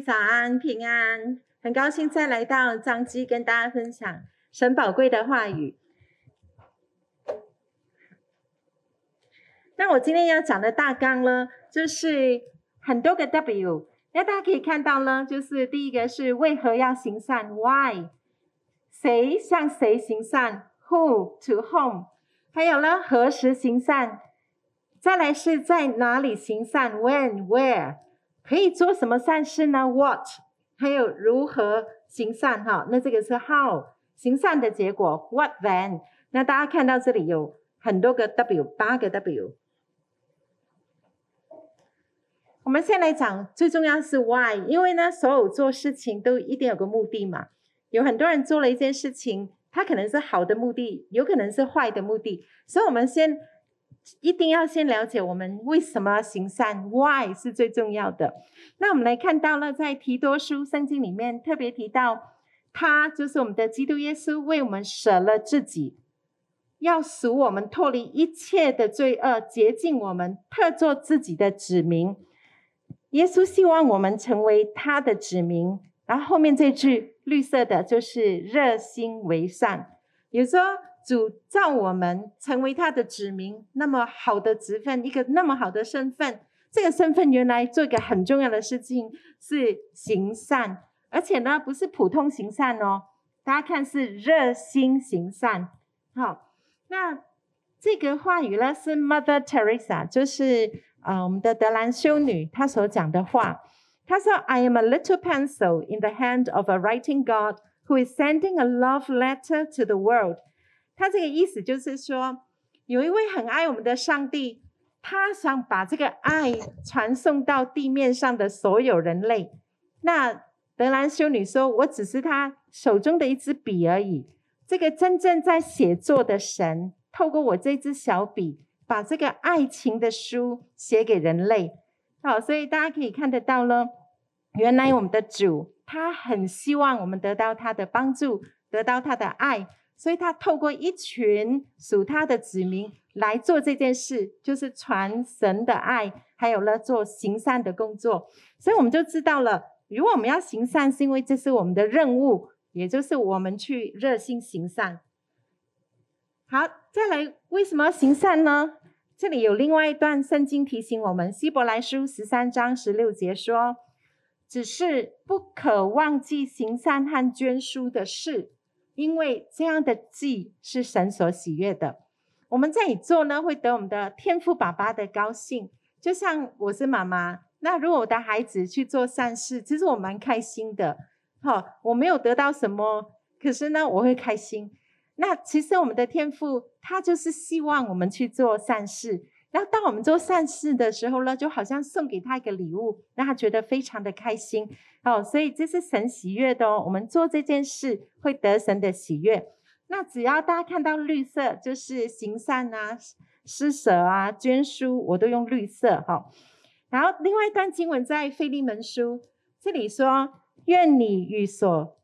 早安，平安，很高兴再来到张基跟大家分享神宝贵的话语。那我今天要讲的大纲呢，就是很多个 W。那大家可以看到呢，就是第一个是为何要行善，Why？谁向谁行善，Who to whom？还有呢，何时行善？再来是在哪里行善，When Where？可以做什么善事呢？What？还有如何行善？哈，那这个是 How 行善的结果，What then？那大家看到这里有很多个 W，八个 W。我们先来讲，最重要是 why，因为呢，所有做事情都一定有个目的嘛。有很多人做了一件事情，他可能是好的目的，有可能是坏的目的，所以我们先一定要先了解我们为什么行善，why 是最重要的。那我们来看到了，在提多书圣经里面特别提到，他就是我们的基督耶稣，为我们舍了自己，要使我们脱离一切的罪恶，洁净我们，特做自己的子民。耶稣希望我们成为他的子民，然后后面这句绿色的就是热心为善。比如说，主召我们成为他的子民，那么好的职分，一个那么好的身份，这个身份原来做一个很重要的事情是行善，而且呢不是普通行善哦，大家看是热心行善。好，那这个话语呢是 Mother Teresa，就是。啊，我们的德兰修女她所讲的话，她说：“I am a little pencil in the hand of a writing God who is sending a love letter to the world。”他这个意思就是说，有一位很爱我们的上帝，他想把这个爱传送到地面上的所有人类。那德兰修女说：“我只是他手中的一支笔而已。这个真正在写作的神，透过我这支小笔。”把这个爱情的书写给人类，好，所以大家可以看得到呢，原来我们的主他很希望我们得到他的帮助，得到他的爱，所以他透过一群属他的子民来做这件事，就是传神的爱，还有呢做行善的工作。所以我们就知道了，如果我们要行善，是因为这是我们的任务，也就是我们去热心行善。好，再来，为什么要行善呢？这里有另外一段圣经提醒我们，《希伯来书》十三章十六节说：“只是不可忘记行善和捐书的事，因为这样的祭是神所喜悦的。我们这里做呢，会得我们的天父爸爸的高兴。就像我是妈妈，那如果我的孩子去做善事，其实我蛮开心的。好，我没有得到什么，可是呢，我会开心。”那其实我们的天父，他就是希望我们去做善事。然后当我们做善事的时候呢，就好像送给他一个礼物，让他觉得非常的开心。哦，所以这是神喜悦的哦。我们做这件事会得神的喜悦。那只要大家看到绿色，就是行善啊、施舍啊、捐书，我都用绿色哈、哦。然后另外一段经文在腓利门书这里说：“愿你与所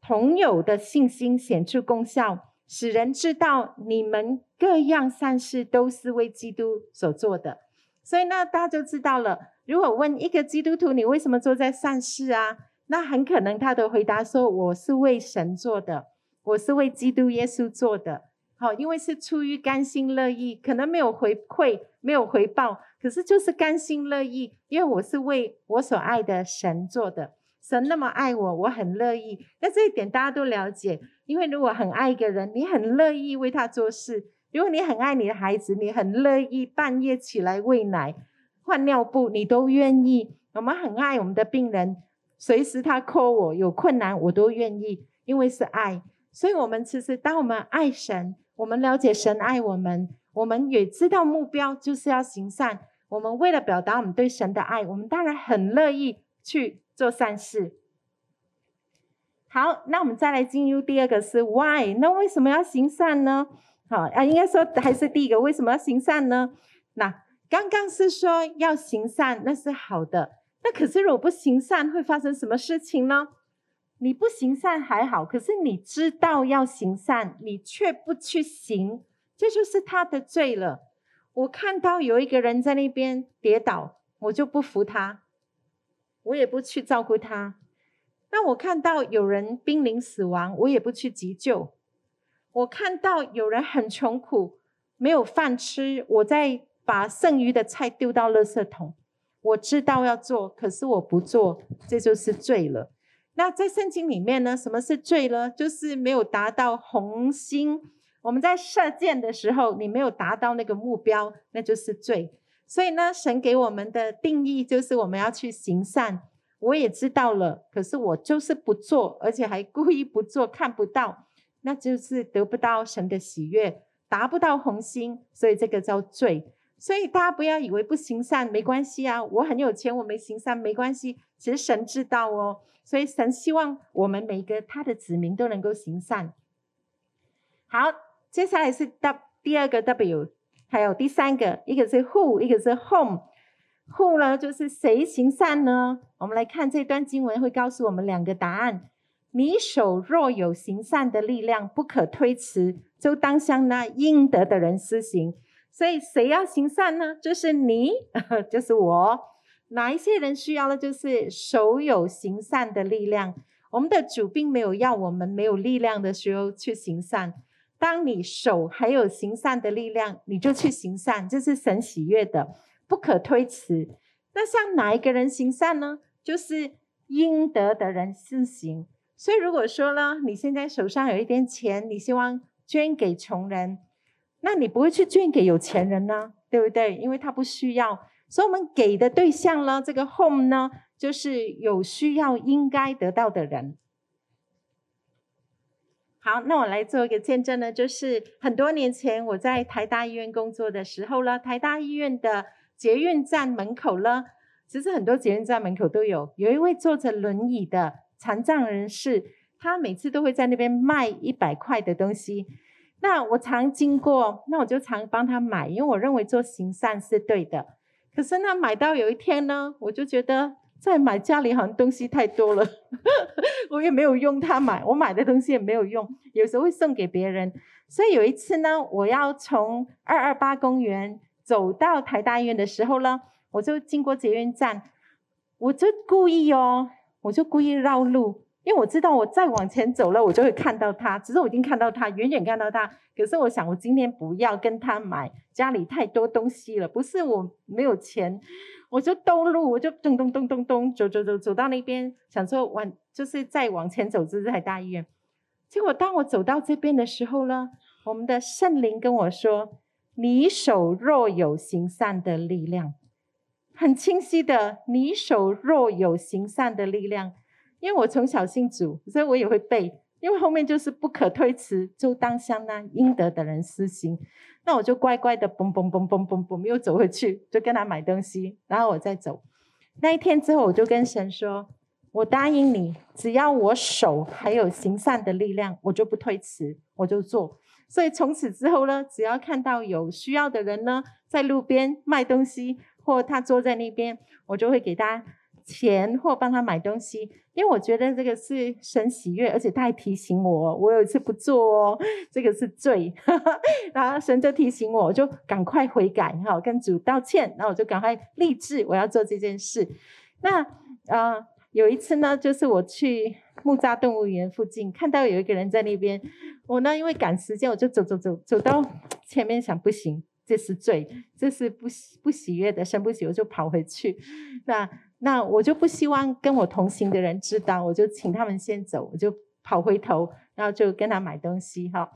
同有的信心显出功效。”使人知道你们各样善事都是为基督所做的，所以呢，大家就知道了。如果问一个基督徒，你为什么做在善事啊？那很可能他的回答说：“我是为神做的，我是为基督耶稣做的。”好，因为是出于甘心乐意，可能没有回馈，没有回报，可是就是甘心乐意，因为我是为我所爱的神做的。神那么爱我，我很乐意。那这一点大家都了解，因为如果很爱一个人，你很乐意为他做事；如果你很爱你的孩子，你很乐意半夜起来喂奶、换尿布，你都愿意。我们很爱我们的病人，随时他 call 我有困难，我都愿意，因为是爱。所以，我们其实当我们爱神，我们了解神爱我们，我们也知道目标就是要行善。我们为了表达我们对神的爱，我们当然很乐意去。做善事，好，那我们再来进入第二个是 why？那为什么要行善呢？好啊，应该说还是第一个，为什么要行善呢？那刚刚是说要行善，那是好的。那可是如果不行善，会发生什么事情呢？你不行善还好，可是你知道要行善，你却不去行，这就是他的罪了。我看到有一个人在那边跌倒，我就不扶他。我也不去照顾他。那我看到有人濒临死亡，我也不去急救。我看到有人很穷苦，没有饭吃，我在把剩余的菜丢到垃圾桶。我知道要做，可是我不做，这就是罪了。那在圣经里面呢，什么是罪呢？就是没有达到红心。我们在射箭的时候，你没有达到那个目标，那就是罪。所以呢，神给我们的定义就是我们要去行善。我也知道了，可是我就是不做，而且还故意不做，看不到，那就是得不到神的喜悦，达不到红心，所以这个叫罪。所以大家不要以为不行善没关系啊，我很有钱，我没行善没关系。其实神知道哦，所以神希望我们每个他的子民都能够行善。好，接下来是 W 第二个 W，还有第三个，一个是 Who，一个是 Home。Who 呢，就是谁行善呢？我们来看这段经文会告诉我们两个答案。你手若有行善的力量，不可推辞，就当向那应得的人施行。所以谁要行善呢？就是你，就是我。哪一些人需要的？就是手有行善的力量。我们的主并没有要我们没有力量的时候去行善。当你手还有行善的力量，你就去行善，这是神喜悦的，不可推辞。那向哪一个人行善呢？就是应得的人施行。所以如果说呢，你现在手上有一点钱，你希望捐给穷人。那你不会去捐给有钱人呢，对不对？因为他不需要，所以我们给的对象呢，这个 home 呢，就是有需要应该得到的人。好，那我来做一个见证呢，就是很多年前我在台大医院工作的时候呢，台大医院的捷运站门口呢，其实很多捷运站门口都有，有一位坐着轮椅的残障人士，他每次都会在那边卖一百块的东西。那我常经过，那我就常帮他买，因为我认为做行善是对的。可是那，买到有一天呢，我就觉得再买家里好像东西太多了，我也没有用他买，我买的东西也没有用，有时候会送给别人。所以有一次呢，我要从二二八公园走到台大医院的时候呢，我就经过捷运站，我就故意哦，我就故意绕路。因为我知道我再往前走了，我就会看到他。只是我已经看到他，远远看到他。可是我想，我今天不要跟他买，家里太多东西了。不是我没有钱，我就兜路，我就咚咚咚咚咚走走走走到那边，想说往就是再往前走就是台大医院。结果当我走到这边的时候呢，我们的圣灵跟我说：“你手若有行善的力量，很清晰的，你手若有行善的力量。”因为我从小信主，所以我也会背。因为后面就是不可推辞，就当向那应得的人施行。那我就乖乖的嘣嘣嘣嘣嘣嘣又走回去，就跟他买东西，然后我再走。那一天之后，我就跟神说：“我答应你，只要我手还有行善的力量，我就不推辞，我就做。”所以从此之后呢，只要看到有需要的人呢，在路边卖东西，或他坐在那边，我就会给他。钱或帮他买东西，因为我觉得这个是神喜悦，而且他还提醒我，我有一次不做哦，这个是罪，然后神就提醒我，我就赶快悔改哈，跟主道歉，然后我就赶快立志我要做这件事。那啊、有一次呢，就是我去木栅动物园附近，看到有一个人在那边，我呢因为赶时间，我就走走走走到前面，想不行，这是罪，这是不喜不喜悦的，神不喜，我就跑回去，那。那我就不希望跟我同行的人知道，我就请他们先走，我就跑回头，然后就跟他买东西哈。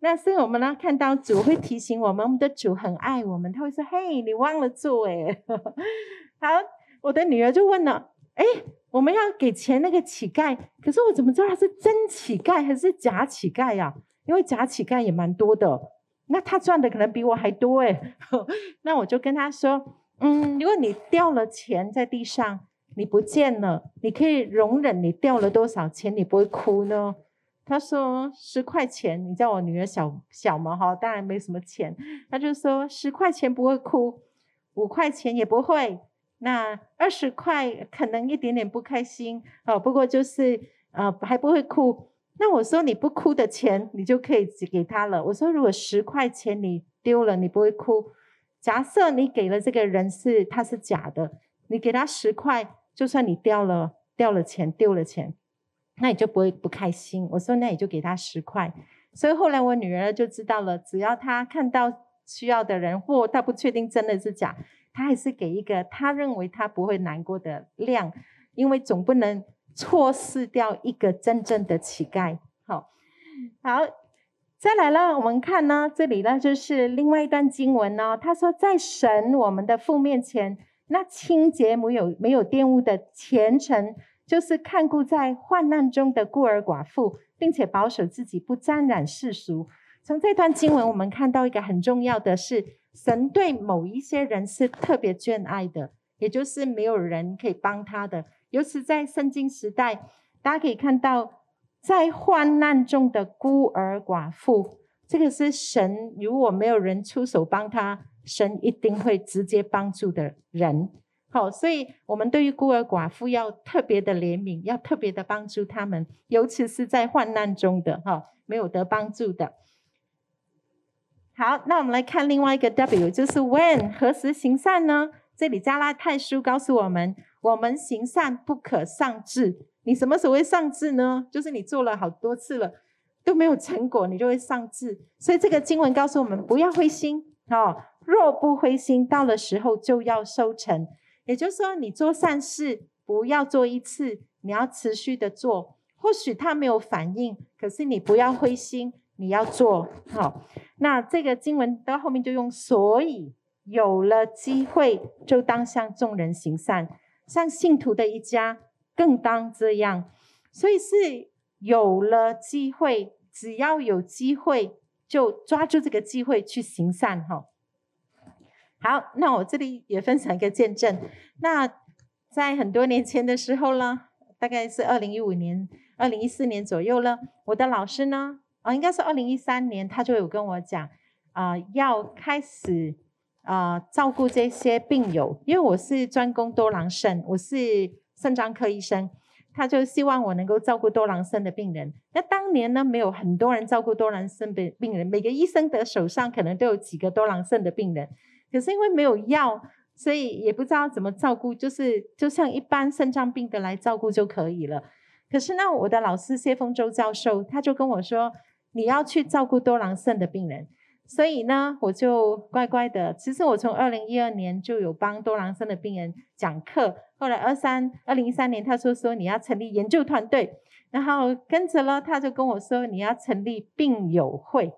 那所以我们呢看到主会提醒我们，我们的主很爱我们，他会说：“嘿，你忘了做哎。”好，我的女儿就问了：“哎，我们要给钱那个乞丐，可是我怎么知道他是真乞丐还是假乞丐呀？因为假乞丐也蛮多的，那他赚的可能比我还多哎。那我就跟他说。嗯，如果你掉了钱在地上，你不见了，你可以容忍你掉了多少钱，你不会哭呢？他说十块钱，你叫我女儿小小嘛哈，当然没什么钱，他就说十块钱不会哭，五块钱也不会，那二十块可能一点点不开心哦，不过就是呃还不会哭。那我说你不哭的钱，你就可以只给他了。我说如果十块钱你丢了，你不会哭。假设你给了这个人是他是假的，你给他十块，就算你掉了掉了钱丢了钱，那你就不会不开心。我说那你就给他十块。所以后来我女儿就知道了，只要她看到需要的人，或她不确定真的是假，她还是给一个她认为她不会难过的量，因为总不能错失掉一个真正的乞丐。好，好，再来了，我们看呢，这里呢就是另外一段经文呢，他说在神我们的父面前，那清洁没有没有玷污的虔诚，就是看顾在患难中的孤儿寡妇。并且保守自己不沾染世俗。从这段经文，我们看到一个很重要的是，神对某一些人是特别眷爱的，也就是没有人可以帮他的。尤其在圣经时代，大家可以看到，在患难中的孤儿寡妇，这个是神如果没有人出手帮他，神一定会直接帮助的人。好，所以我们对于孤儿寡妇要特别的怜悯，要特别的帮助他们，尤其是在患难中的哈，没有得帮助的。好，那我们来看另外一个 W，就是 When 何时行善呢？这里加拉太书告诉我们，我们行善不可丧志。你什么时候会丧志呢？就是你做了好多次了都没有成果，你就会丧志。所以这个经文告诉我们，不要灰心哦，若不灰心，到了时候就要收成。也就是说，你做善事不要做一次，你要持续的做。或许他没有反应，可是你不要灰心，你要做好。那这个经文到后面就用，所以有了机会就当向众人行善，像信徒的一家更当这样。所以是有了机会，只要有机会就抓住这个机会去行善哈。好，那我这里也分享一个见证。那在很多年前的时候呢，大概是二零一五年、二零一四年左右了。我的老师呢，啊，应该是二零一三年，他就有跟我讲，啊、要开始呃、照顾这些病友，因为我是专攻多囊肾，我是肾脏科医生，他就希望我能够照顾多囊肾的病人。那当年呢，没有很多人照顾多囊肾的病人，每个医生的手上可能都有几个多囊肾的病人。可是因为没有药，所以也不知道怎么照顾，就是就像一般肾脏病的来照顾就可以了。可是呢，我的老师谢凤洲教授他就跟我说，你要去照顾多囊肾的病人，所以呢，我就乖乖的。其实我从二零一二年就有帮多囊肾的病人讲课，后来二三二零一三年他说说你要成立研究团队，然后跟着了他就跟我说你要成立病友会。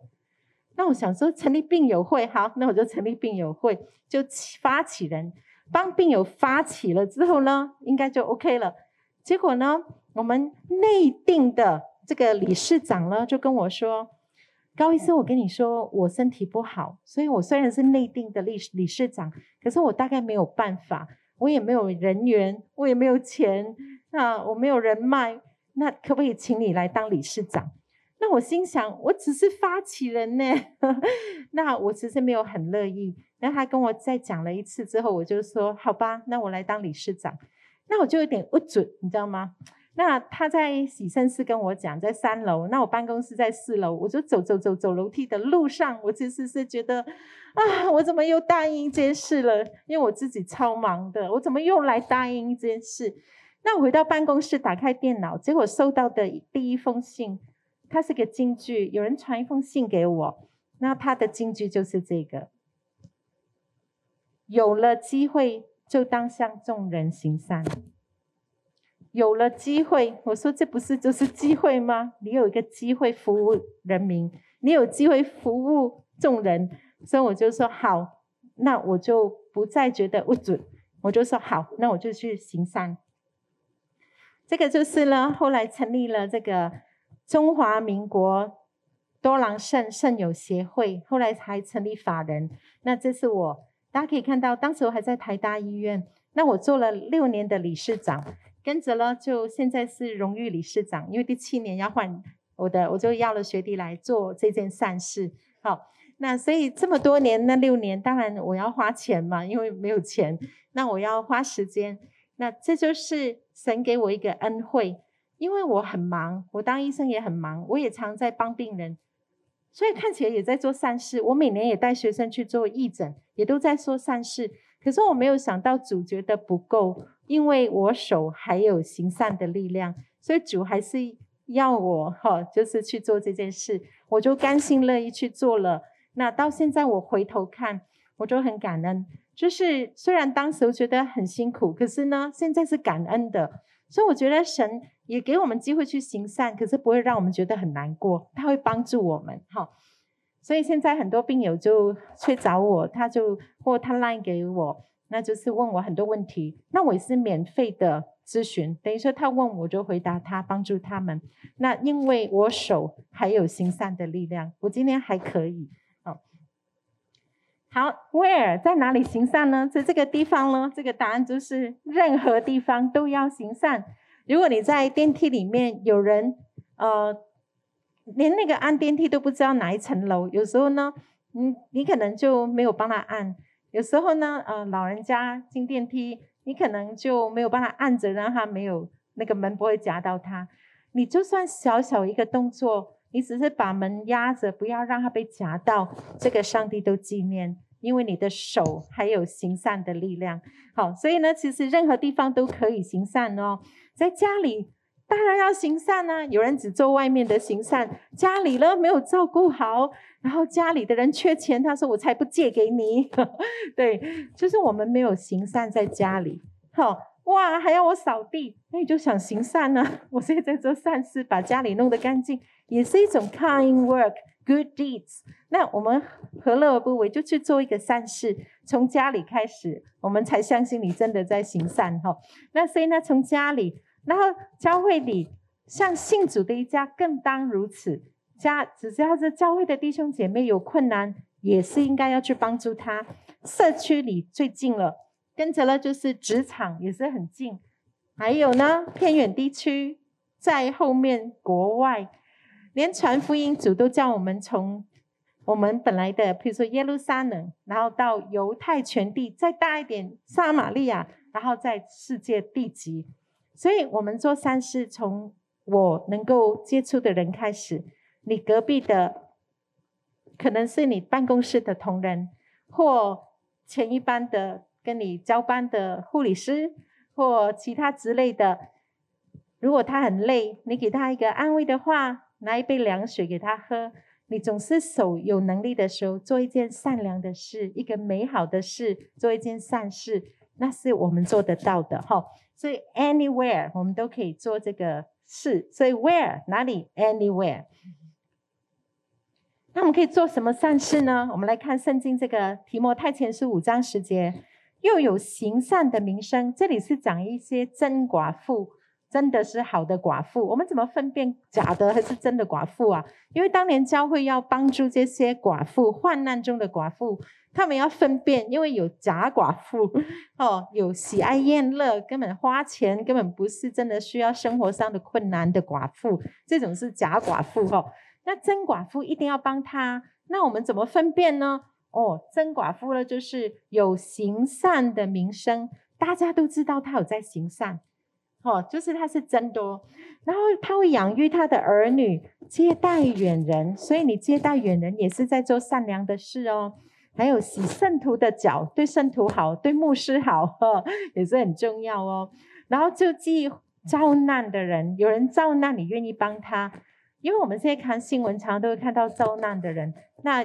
那我想说，成立病友会好，那我就成立病友会，就发起人帮病友发起了之后呢，应该就 OK 了。结果呢，我们内定的这个理事长呢，就跟我说：“高医生，我跟你说，我身体不好，所以我虽然是内定的理理事长，可是我大概没有办法，我也没有人缘，我也没有钱，那我没有人脉，那可不可以请你来当理事长？”那我心想，我只是发起人呢，那我其实没有很乐意。那他跟我再讲了一次之后，我就说好吧，那我来当理事长。那我就有点不准，你知道吗？那他在洗身室跟我讲，在三楼，那我办公室在四楼，我就走走走走楼梯的路上，我其实是觉得啊，我怎么又答应一件事了？因为我自己超忙的，我怎么又来答应一件事？那我回到办公室，打开电脑，结果收到的第一封信。它是个金句，有人传一封信给我，那他的金句就是这个：有了机会就当向众人行善。有了机会，我说这不是就是机会吗？你有一个机会服务人民，你有机会服务众人，所以我就说好，那我就不再觉得不准，我就说好，那我就去行善。这个就是呢，后来成立了这个。中华民国多囊肾肾友协会，后来才成立法人。那这是我，大家可以看到，当时我还在台大医院。那我做了六年的理事长，跟着呢，就现在是荣誉理事长。因为第七年要换我的，我就要了学弟来做这件善事。好，那所以这么多年，那六年，当然我要花钱嘛，因为没有钱，那我要花时间。那这就是神给我一个恩惠。因为我很忙，我当医生也很忙，我也常在帮病人，所以看起来也在做善事。我每年也带学生去做义诊，也都在说善事。可是我没有想到主觉得不够，因为我手还有行善的力量，所以主还是要我哈，就是去做这件事，我就甘心乐意去做了。那到现在我回头看，我就很感恩。就是虽然当时我觉得很辛苦，可是呢，现在是感恩的。所以我觉得神也给我们机会去行善，可是不会让我们觉得很难过，他会帮助我们哈。所以现在很多病友就去找我，他就或他 line 给我，那就是问我很多问题，那我也是免费的咨询，等于说他问我就回答他，帮助他们。那因为我手还有行善的力量，我今天还可以。好，where 在哪里行善呢？在这个地方呢？这个答案就是任何地方都要行善。如果你在电梯里面有人，呃。连那个按电梯都不知道哪一层楼，有时候呢，你你可能就没有帮他按；有时候呢，呃，老人家进电梯，你可能就没有帮他按着，让他没有那个门不会夹到他。你就算小小一个动作，你只是把门压着，不要让他被夹到，这个上帝都纪念，因为你的手还有行善的力量。好，所以呢，其实任何地方都可以行善哦，在家里。当然要行善啊！有人只做外面的行善，家里呢没有照顾好，然后家里的人缺钱，他说我才不借给你。对，就是我们没有行善在家里。好哇，还要我扫地，那你就想行善呢？我现在在做善事，把家里弄得干净，也是一种 kind work, good deeds。那我们何乐而不为？就去做一个善事，从家里开始，我们才相信你真的在行善哈。那所以呢，从家里。然后教会里，像信主的一家更当如此。家只要是教会的弟兄姐妹有困难，也是应该要去帮助他。社区里最近了，跟着了就是职场也是很近。还有呢，偏远地区在后面，国外连传福音主都叫我们从我们本来的，比如说耶路撒冷，然后到犹太全地，再大一点撒玛利亚，然后在世界地极。所以，我们做善事，从我能够接触的人开始。你隔壁的，可能是你办公室的同仁，或前一班的跟你交班的护理师，或其他之类的。如果他很累，你给他一个安慰的话，拿一杯凉水给他喝。你总是手有能力的时候，做一件善良的事，一个美好的事，做一件善事，那是我们做得到的，哈。所以 anywhere 我们都可以做这个事，所以 where 哪里 anywhere，那我们可以做什么善事呢？我们来看圣经这个提摩太前书五章十节，又有行善的名声。这里是讲一些真寡妇，真的是好的寡妇。我们怎么分辨假的还是真的寡妇啊？因为当年教会要帮助这些寡妇，患难中的寡妇。他们要分辨，因为有假寡妇哦，有喜爱宴乐，根本花钱根本不是真的需要生活上的困难的寡妇，这种是假寡妇哦。那真寡妇一定要帮他，那我们怎么分辨呢？哦，真寡妇呢，就是有行善的名声，大家都知道他有在行善，哦，就是他是真多，然后他会养育他的儿女，接待远人，所以你接待远人也是在做善良的事哦。还有洗圣徒的脚，对圣徒好，对牧师好，也是很重要哦。然后救济遭难的人，有人遭难，你愿意帮他？因为我们现在看新闻，常常都会看到遭难的人，那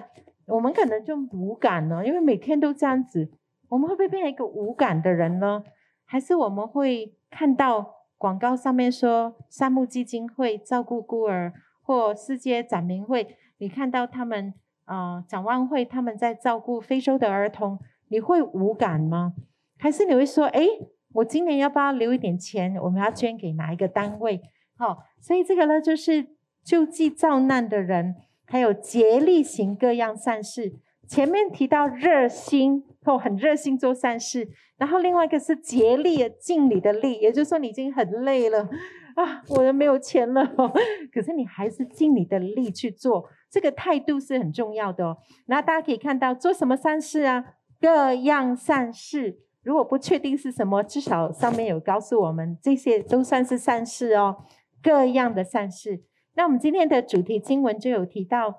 我们可能就无感了，因为每天都这样子，我们会不会变成一个无感的人呢？还是我们会看到广告上面说善牧基金会照顾孤儿，或世界展明会，你看到他们？啊、呃，展望会他们在照顾非洲的儿童，你会无感吗？还是你会说，哎，我今年要不要留一点钱？我们要捐给哪一个单位？好、所以这个呢，就是救济遭难的人，还有竭力行各样善事。前面提到热心，哦，很热心做善事，然后另外一个是竭力尽你的力，也就是说你已经很累了啊，我又没有钱了，可是你还是尽你的力去做。这个态度是很重要的哦。那大家可以看到，做什么善事啊？各样善事，如果不确定是什么，至少上面有告诉我们，这些都算是善事哦。各样的善事。那我们今天的主题经文就有提到，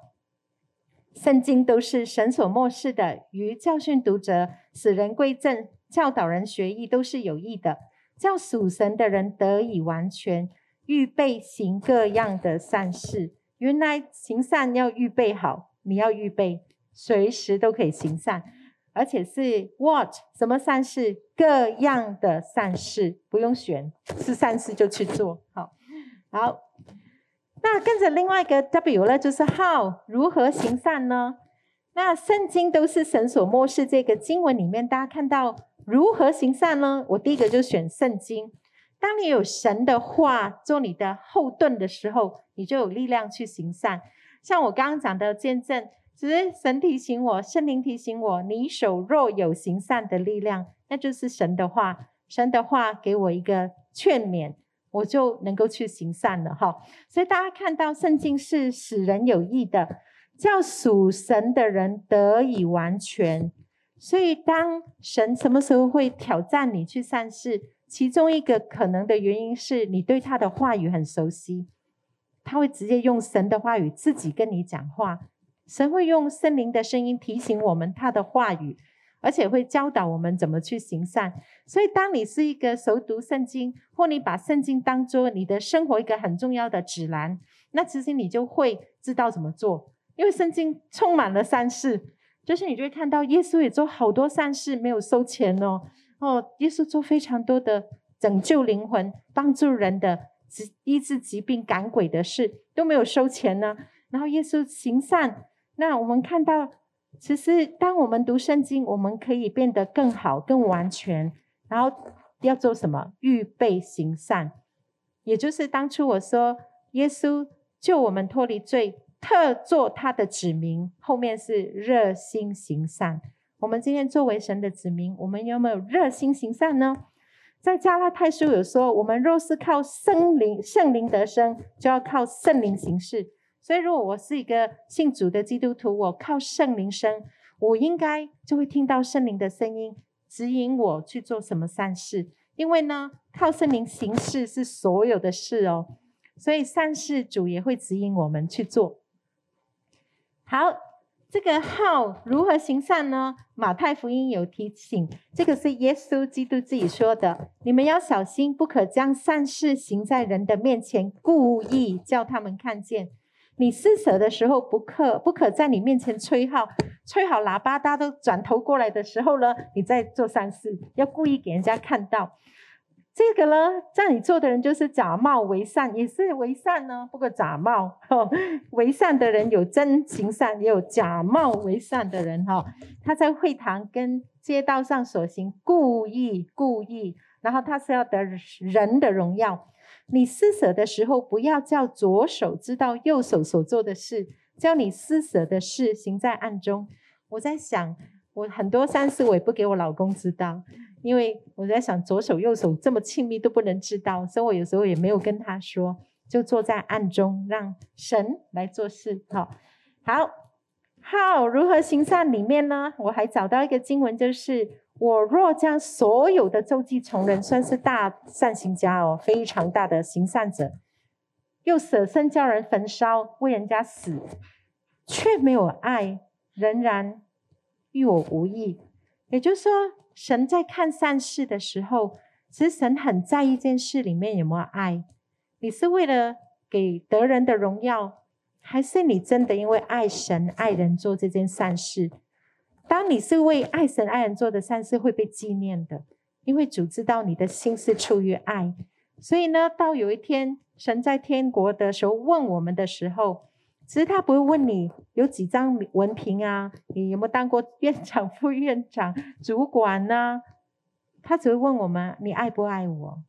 圣经都是神所默示的，于教训读者、使人归正、教导人学义，都是有益的，叫属神的人得以完全，预备行各样的善事。原来行善要预备好，你要预备，随时都可以行善，而且是 what 什么善事？各样的善事，不用选，是善事就去做。好，好。那跟着另外一个 W 呢，就是 How 如何行善呢？那圣经都是神所默示，这个经文里面，大家看到如何行善呢？我第一个就选圣经。当你有神的话做你的后盾的时候，你就有力量去行善。像我刚刚讲的见证，只是神提醒我，圣灵提醒我，你手若有行善的力量，那就是神的话。神的话给我一个劝勉。我就能够去行善了哈，所以大家看到圣经是使人有益的，叫属神的人得以完全。所以当神什么时候会挑战你去善事，其中一个可能的原因是你对他的话语很熟悉，他会直接用神的话语自己跟你讲话，神会用圣灵的声音提醒我们他的话语。而且会教导我们怎么去行善，所以当你是一个熟读圣经，或你把圣经当作你的生活一个很重要的指南，那其实你就会知道怎么做。因为圣经充满了善事，就是你就会看到耶稣也做好多善事，没有收钱哦。哦，耶稣做非常多的拯救灵魂、帮助人的、治医治疾病、赶鬼的事，都没有收钱呢。然后耶稣行善，那我们看到。其实，当我们读圣经，我们可以变得更好、更完全。然后要做什么？预备行善，也就是当初我说耶稣救我们脱离罪，特做他的子民。后面是热心行善。我们今天作为神的子民，我们有没有热心行善呢？在加拉太书有说，我们若是靠圣灵、圣灵得生，就要靠圣灵行事。所以，如果我是一个信主的基督徒，我靠圣灵生，我应该就会听到圣灵的声音，指引我去做什么善事。因为呢，靠圣灵行事是所有的事哦，所以善事主也会指引我们去做。好，这个 how 如何行善呢？马太福音有提醒，这个是耶稣基督自己说的：你们要小心，不可将善事行在人的面前，故意叫他们看见。你施舍的时候，不可不可在你面前吹号，吹好喇叭，大家都转头过来的时候呢，你再做善事，要故意给人家看到。这个呢，在你做的人就是假冒为善，也是为善呢，不过假冒。为善的人有真行善，也有假冒为善的人。哈，他在会堂跟街道上所行，故意故意，然后他是要得人的荣耀。你施舍的时候，不要叫左手知道右手所做的事，叫你施舍的事行在暗中。我在想，我很多善事我也不给我老公知道，因为我在想左手右手这么亲密都不能知道，所以我有时候也没有跟他说，就坐在暗中，让神来做事。好，好，好，如何行善里面呢？我还找到一个经文，就是。我若将所有的周济穷人，算是大善行家哦，非常大的行善者，又舍身叫人焚烧，为人家死，却没有爱，仍然与我无异。也就是说，神在看善事的时候，其实神很在意这件事里面有没有爱。你是为了给得人的荣耀，还是你真的因为爱神爱人做这件善事？当你是为爱神爱人做的善事，会被纪念的，因为主知道你的心是出于爱。所以呢，到有一天神在天国的时候问我们的时候，其实他不会问你有几张文凭啊，你有没有当过院长、副院长、主管呢、啊？他只会问我们：你爱不爱我？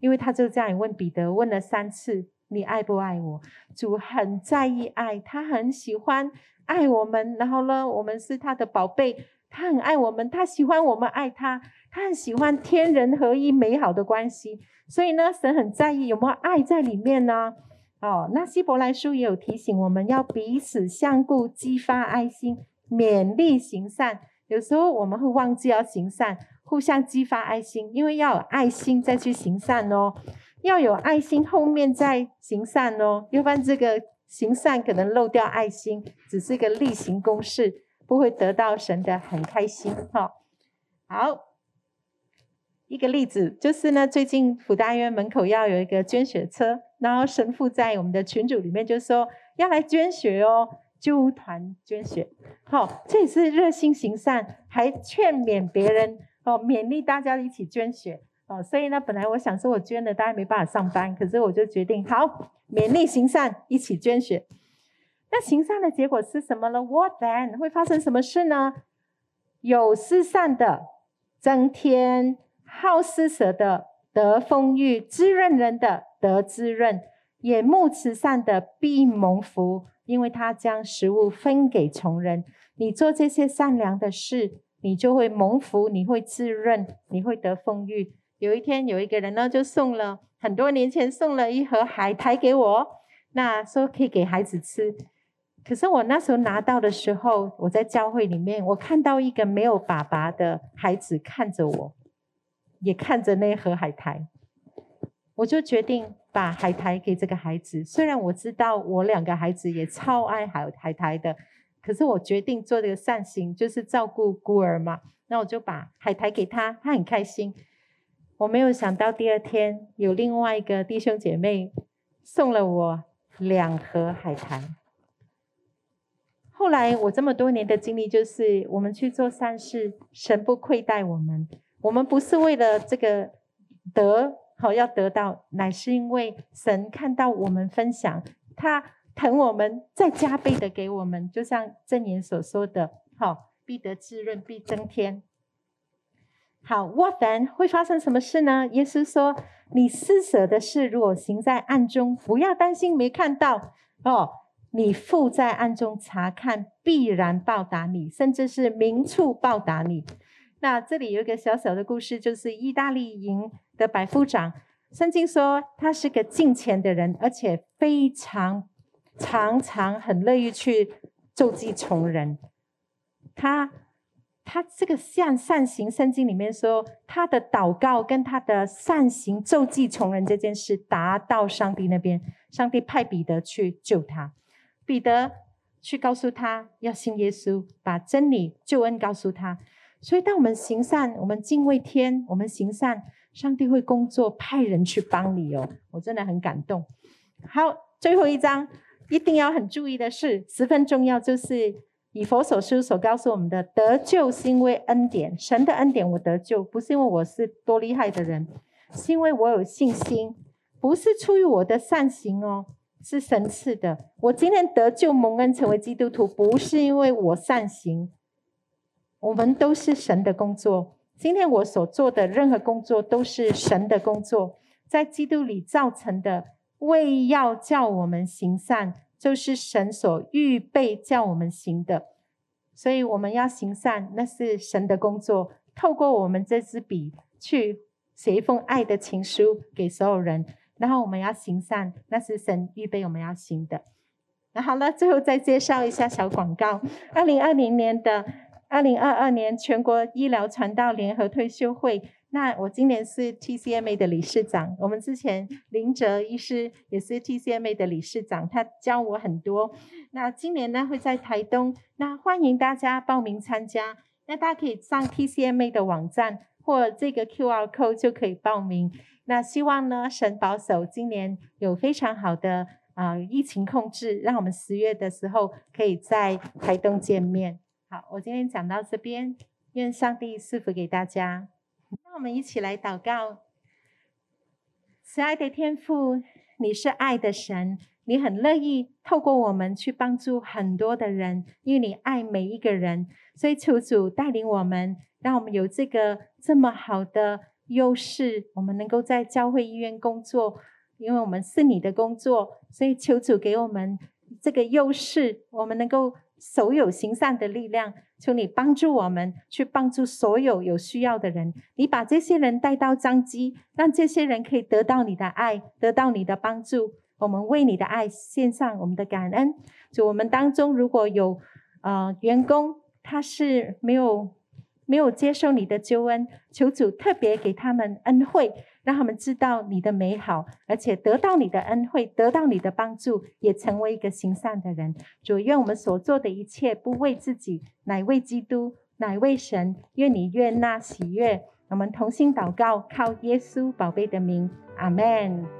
因为他就这样问彼得，问了三次：你爱不爱我？主很在意爱，他很喜欢。爱我们，然后呢，我们是他的宝贝，他很爱我们，他喜欢我们爱他，他很喜欢天人合一美好的关系，所以呢，神很在意有没有爱在里面呢？哦，那希伯来书也有提醒我们要彼此相顾，激发爱心，勉励行善。有时候我们会忘记要行善，互相激发爱心，因为要有爱心再去行善哦，要有爱心后面再行善哦，要不然这个。行善可能漏掉爱心，只是一个例行公事，不会得到神的很开心。哈，好，一个例子就是呢，最近辅大院门口要有一个捐血车，然后神父在我们的群组里面就说要来捐血哦，救团捐血。好，这也是热心行善，还劝勉别人哦，勉励大家一起捐血。哦，所以呢，本来我想说我捐了，大家没办法上班，可是我就决定好，勉励行善，一起捐血。那行善的结果是什么呢？What then？会发生什么事呢？有施善的增添，好施舍的得丰裕，滋润人的得滋润，眼目慈善的必蒙福，因为他将食物分给穷人。你做这些善良的事，你就会蒙福，你会滋润，你会得丰裕。有一天，有一个人呢，就送了很多年前送了一盒海苔给我，那说可以给孩子吃。可是我那时候拿到的时候，我在教会里面，我看到一个没有爸爸的孩子看着我，也看着那盒海苔，我就决定把海苔给这个孩子。虽然我知道我两个孩子也超爱海海苔的，可是我决定做这个善行，就是照顾孤儿嘛。那我就把海苔给他，他很开心。我没有想到第二天有另外一个弟兄姐妹送了我两盒海苔。后来我这么多年的经历就是，我们去做善事，神不亏待我们。我们不是为了这个得好要得到，乃是因为神看到我们分享，他疼我们，再加倍的给我们。就像箴言所说的：“好，必得滋润，必增添。”好，What then 会发生什么事呢？耶稣说：“你施舍的事，如果行在暗中，不要担心没看到哦。你父在暗中察看，必然报答你，甚至是明处报答你。”那这里有一个小小的故事，就是意大利营的百夫长。圣经说他是个敬虔的人，而且非常常常很乐意去救济穷人。他。他这个向善行，圣经里面说，他的祷告跟他的善行救济穷人这件事达到上帝那边，上帝派彼得去救他，彼得去告诉他要信耶稣，把真理救恩告诉他。所以当我们行善，我们敬畏天，我们行善，上帝会工作，派人去帮你哦。我真的很感动。好，最后一章一定要很注意的是，十分重要，就是。以佛所书所告诉我们的，得救是因为恩典，神的恩典我得救，不是因为我是多厉害的人，是因为我有信心，不是出于我的善行哦，是神赐的。我今天得救蒙恩成为基督徒，不是因为我善行，我们都是神的工作。今天我所做的任何工作都是神的工作，在基督里造成的，为要叫我们行善。就是神所预备叫我们行的，所以我们要行善，那是神的工作。透过我们这支笔去写一封爱的情书给所有人，然后我们要行善，那是神预备我们要行的。那好了，最后再介绍一下小广告：二零二零年的二零二二年全国医疗传道联合退休会。那我今年是 TCMA 的理事长，我们之前林哲医师也是 TCMA 的理事长，他教我很多。那今年呢会在台东，那欢迎大家报名参加。那大家可以上 TCMA 的网站或这个 QR code 就可以报名。那希望呢神保守今年有非常好的啊、疫情控制，让我们十月的时候可以在台东见面。好，我今天讲到这边，愿上帝赐福给大家。那我们一起来祷告。慈爱的天父，你是爱的神，你很乐意透过我们去帮助很多的人，因为你爱每一个人，所以求主带领我们，让我们有这个这么好的优势，我们能够在教会医院工作，因为我们是你的工作，所以求主给我们这个优势，我们能够。手有行善的力量，求你帮助我们去帮助所有有需要的人。你把这些人带到张基，让这些人可以得到你的爱，得到你的帮助。我们为你的爱献上我们的感恩。就我们当中如果有呃员工，他是没有没有接受你的救恩，求主特别给他们恩惠。让他们知道你的美好，而且得到你的恩惠，得到你的帮助，也成为一个行善的人。主，愿我们所做的一切不为自己，乃为基督，乃为神。愿你悦纳喜悦。我们同心祷告，靠耶稣宝贝的名，阿门。